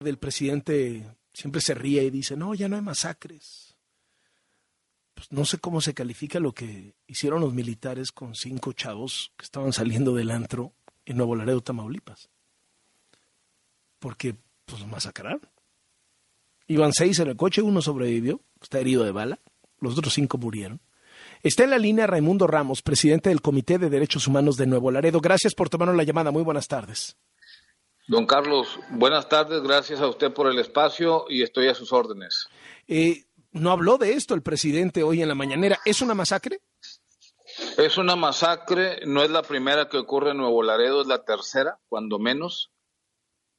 del presidente siempre se ríe y dice, no, ya no hay masacres. Pues no sé cómo se califica lo que hicieron los militares con cinco chavos que estaban saliendo del antro en Nuevo Laredo, Tamaulipas. Porque, pues, masacraron. Iban seis en el coche, uno sobrevivió, está herido de bala, los otros cinco murieron. Está en la línea Raimundo Ramos, presidente del Comité de Derechos Humanos de Nuevo Laredo. Gracias por tomarnos la llamada. Muy buenas tardes. Don Carlos, buenas tardes, gracias a usted por el espacio y estoy a sus órdenes. Eh, no habló de esto el presidente hoy en la mañanera. ¿Es una masacre? Es una masacre, no es la primera que ocurre en Nuevo Laredo, es la tercera, cuando menos.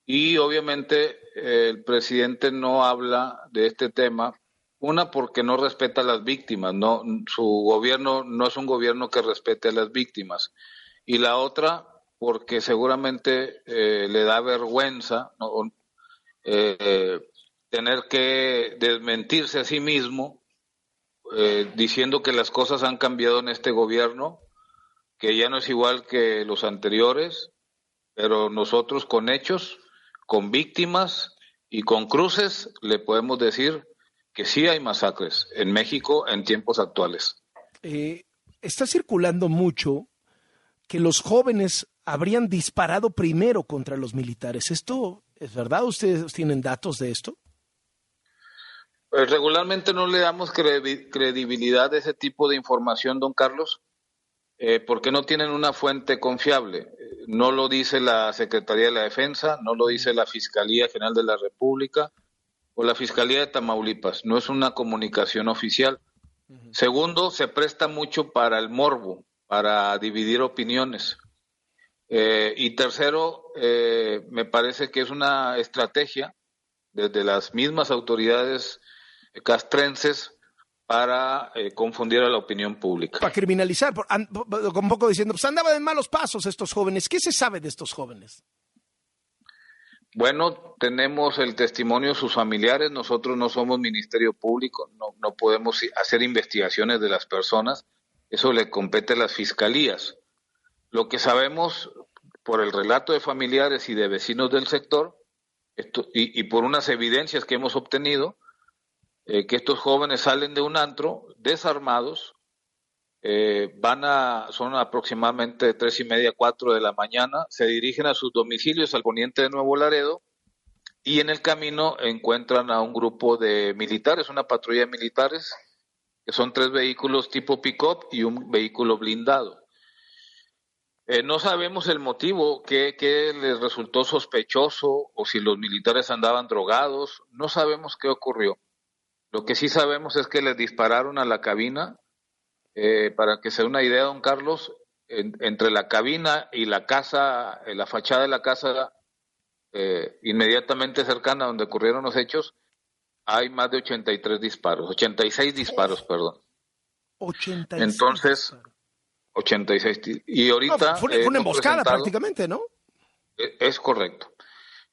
Y obviamente eh, el presidente no habla de este tema, una porque no respeta a las víctimas, no, su gobierno no es un gobierno que respete a las víctimas. Y la otra porque seguramente eh, le da vergüenza eh, tener que desmentirse a sí mismo eh, diciendo que las cosas han cambiado en este gobierno, que ya no es igual que los anteriores, pero nosotros con hechos, con víctimas y con cruces le podemos decir que sí hay masacres en México en tiempos actuales. está circulando mucho que los jóvenes habrían disparado primero contra los militares. ¿Esto es verdad? ¿Ustedes tienen datos de esto? Pues regularmente no le damos credibilidad a ese tipo de información, don Carlos, eh, porque no tienen una fuente confiable. No lo dice la Secretaría de la Defensa, no lo dice la Fiscalía General de la República o la Fiscalía de Tamaulipas. No es una comunicación oficial. Segundo, se presta mucho para el morbo, para dividir opiniones. Eh, y tercero, eh, me parece que es una estrategia desde las mismas autoridades castrenses para eh, confundir a la opinión pública. Para criminalizar, por, un poco diciendo, pues andaban en malos pasos estos jóvenes. ¿Qué se sabe de estos jóvenes? Bueno, tenemos el testimonio de sus familiares. Nosotros no somos Ministerio Público, no, no podemos hacer investigaciones de las personas. Eso le compete a las fiscalías. Lo que sabemos por el relato de familiares y de vecinos del sector y, por unas evidencias que hemos obtenido, eh, que estos jóvenes salen de un antro desarmados, eh, van a, son aproximadamente tres y media, cuatro de la mañana, se dirigen a sus domicilios al poniente de Nuevo Laredo y en el camino encuentran a un grupo de militares, una patrulla de militares, que son tres vehículos tipo pick-up y un vehículo blindado. Eh, no sabemos el motivo, qué, les resultó sospechoso o si los militares andaban drogados, no sabemos qué ocurrió. Lo que sí sabemos es que les dispararon a la cabina, eh, para que se dé una idea, don Carlos, entre la cabina y la casa, eh, la fachada de la casa inmediatamente cercana donde ocurrieron los hechos, hay más de 83 disparos, 86 disparos, perdón. 86 Entonces, 86. Y ahorita. fue, una emboscada prácticamente, ¿no? E, es correcto.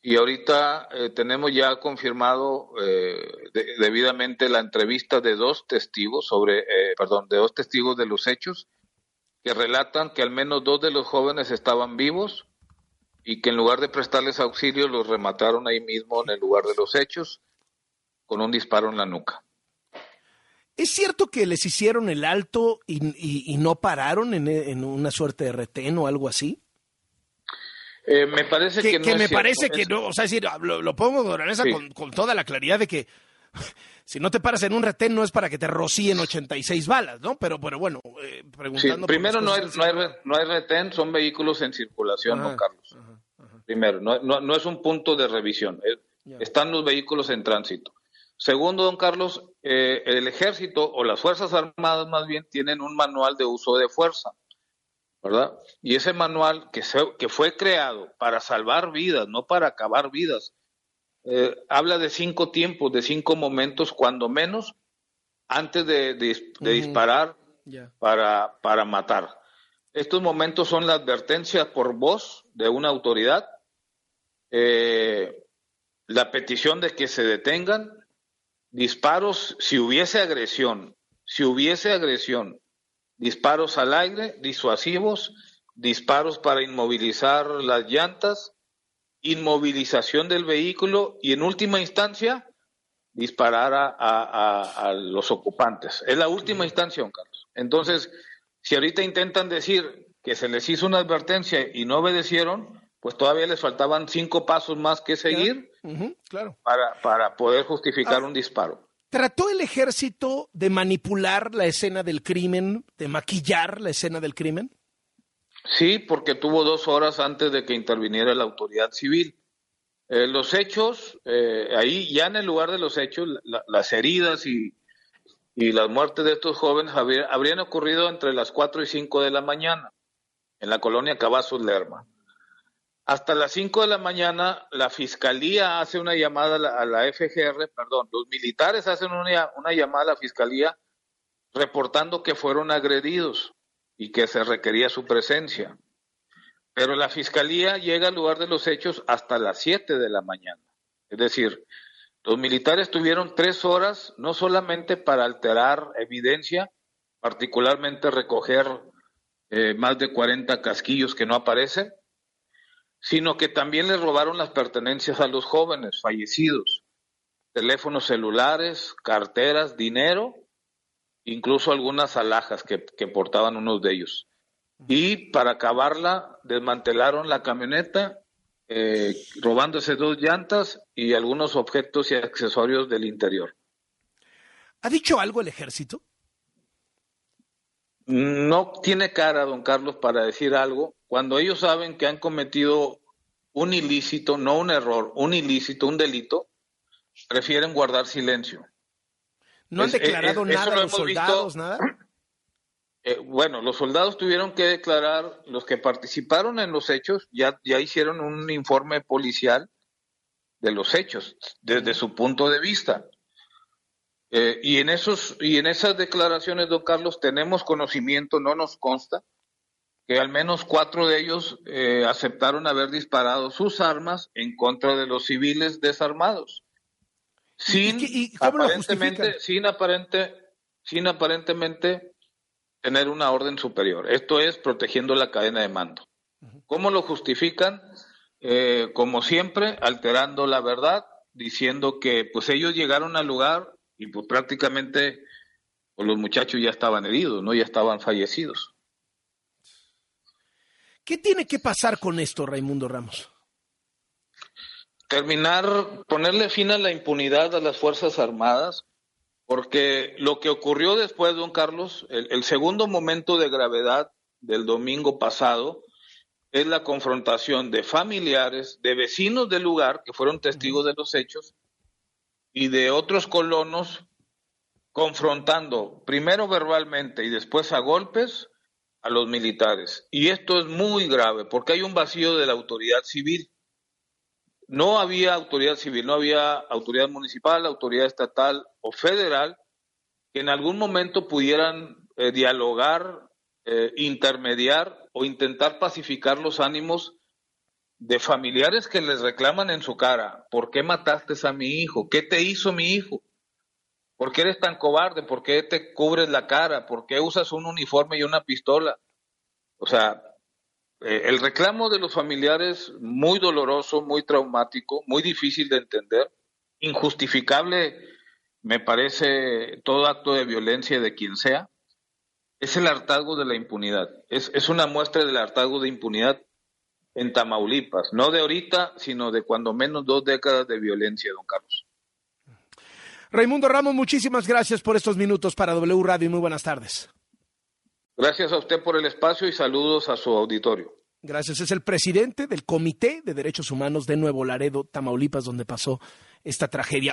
Y ahorita eh, tenemos ya confirmado eh, debidamente la entrevista de dos testigos sobre, eh, perdón, de dos testigos de los hechos que relatan que al menos dos de los jóvenes estaban vivos y que en lugar de prestarles auxilio los remataron ahí mismo en el lugar de los hechos con un disparo en la nuca. ¿Es cierto que les hicieron el alto y, no pararon en, una suerte de retén o algo así? Eh, me parece que, que, me parece que no, o sea, decir, lo, pongo con, con, toda la claridad de que si no te paras en un retén no es para que te rocíen 86 balas, ¿no? Pero, pero bueno, eh, preguntando. primero, no hay, no, hay, no hay retén, son vehículos en circulación, don Carlos. Primero, no, no, es un punto de revisión, están los vehículos en tránsito. Segundo, don Carlos, eh, el ejército o las Fuerzas Armadas más bien tienen un manual de uso de fuerza, ¿verdad? Y ese manual que, que fue creado para salvar vidas, no para acabar vidas, eh, habla de cinco tiempos, de cinco momentos, cuando menos, antes de, disparar para, para matar. Estos momentos son la advertencia por voz de una autoridad, eh, la petición de que se detengan disparos, si hubiese agresión, si hubiese agresión, disparos al aire, disuasivos, disparos para inmovilizar las llantas inmovilización del vehículo y en última instancia disparar a, los ocupantes. Es la última instancia, don Carlos. Entonces, si ahorita intentan decir que se les hizo una advertencia y no obedecieron, pues todavía les faltaban cinco pasos más que seguir claro. para, para poder justificar ah, un disparo. ¿Trató el ejército de manipular la escena del crimen, de maquillar la escena del crimen? Sí, porque tuvo dos horas antes de que interviniera la autoridad civil. Eh, los hechos, eh, ahí ya en el lugar de los hechos, las heridas y, y, las muertes de estos jóvenes habrían ocurrido entre las 4 y 5 de la mañana en la colonia Cavazos Lerma. Hasta las 5 de la mañana, la fiscalía hace una llamada a la, FGR, perdón, los militares hacen una, una llamada a la fiscalía reportando que fueron agredidos y que se requería su presencia. Pero la fiscalía llega al lugar de los hechos hasta las 7 de la mañana. Es decir, los militares tuvieron tres horas no solamente para alterar evidencia, particularmente recoger eh, más de 40 casquillos que no aparecen, sino que también les robaron las pertenencias a los jóvenes fallecidos, teléfonos celulares, carteras, dinero incluso algunas alhajas que, portaban unos de ellos. Y para acabarla, desmantelaron la camioneta, eh, robándose dos llantas y algunos objetos y accesorios del interior. ¿Ha dicho algo el ejército? No tiene cara, don Carlos, para decir algo. Cuando ellos saben que han cometido un ilícito, no un error, un ilícito, un delito, prefieren guardar silencio. ¿No han declarado nada los soldados, nada? Eh, bueno, los soldados tuvieron que declarar, los que participaron en los hechos ya, ya hicieron un informe policial de los hechos desde su punto de vista. Eh, y en esos y en esas declaraciones, don Carlos, tenemos conocimiento, no nos consta, que al menos cuatro de ellos eh, aceptaron haber disparado sus armas en contra de los civiles desarmados sin aparentemente, sin aparente, sin aparentemente tener una orden superior. Esto es protegiendo la cadena de mando. ¿Cómo lo justifican? Eh, como siempre, alterando la verdad, diciendo que pues ellos llegaron al lugar y pues prácticamente pues, los muchachos ya estaban heridos, no ya estaban fallecidos. ¿Qué tiene que pasar con esto, Raimundo Ramos? terminar, ponerle fin a la impunidad a las Fuerzas Armadas, porque lo que ocurrió después, don Carlos, el, segundo momento de gravedad del domingo pasado, es la confrontación de familiares, de vecinos del lugar, que fueron testigos de los hechos, y de otros colonos, confrontando primero verbalmente y después a golpes a los militares. Y esto es muy grave, porque hay un vacío de la autoridad civil no había autoridad civil, no había autoridad municipal, autoridad estatal o federal que en algún momento pudieran eh, dialogar, eh, intermediar o intentar pacificar los ánimos de familiares que les reclaman en su cara, ¿por qué mataste a mi hijo? ¿Qué te hizo mi hijo? ¿Por qué eres tan cobarde? ¿Por qué te cubres la cara? ¿Por qué usas un uniforme y una pistola? O sea, eh, el reclamo de los familiares, muy doloroso, muy traumático, muy difícil de entender, injustificable, me parece todo acto de violencia de quien sea, es el hartazgo de la impunidad. Es, es una muestra del hartazgo de impunidad en Tamaulipas, no de ahorita, sino de cuando menos dos décadas de violencia, don Carlos. Raimundo Ramos, muchísimas gracias por estos minutos para W Radio y muy buenas tardes. Gracias a usted por el espacio y saludos a su auditorio. Gracias. Es el presidente del Comité de Derechos Humanos de Nuevo Laredo, Tamaulipas, donde pasó esta tragedia.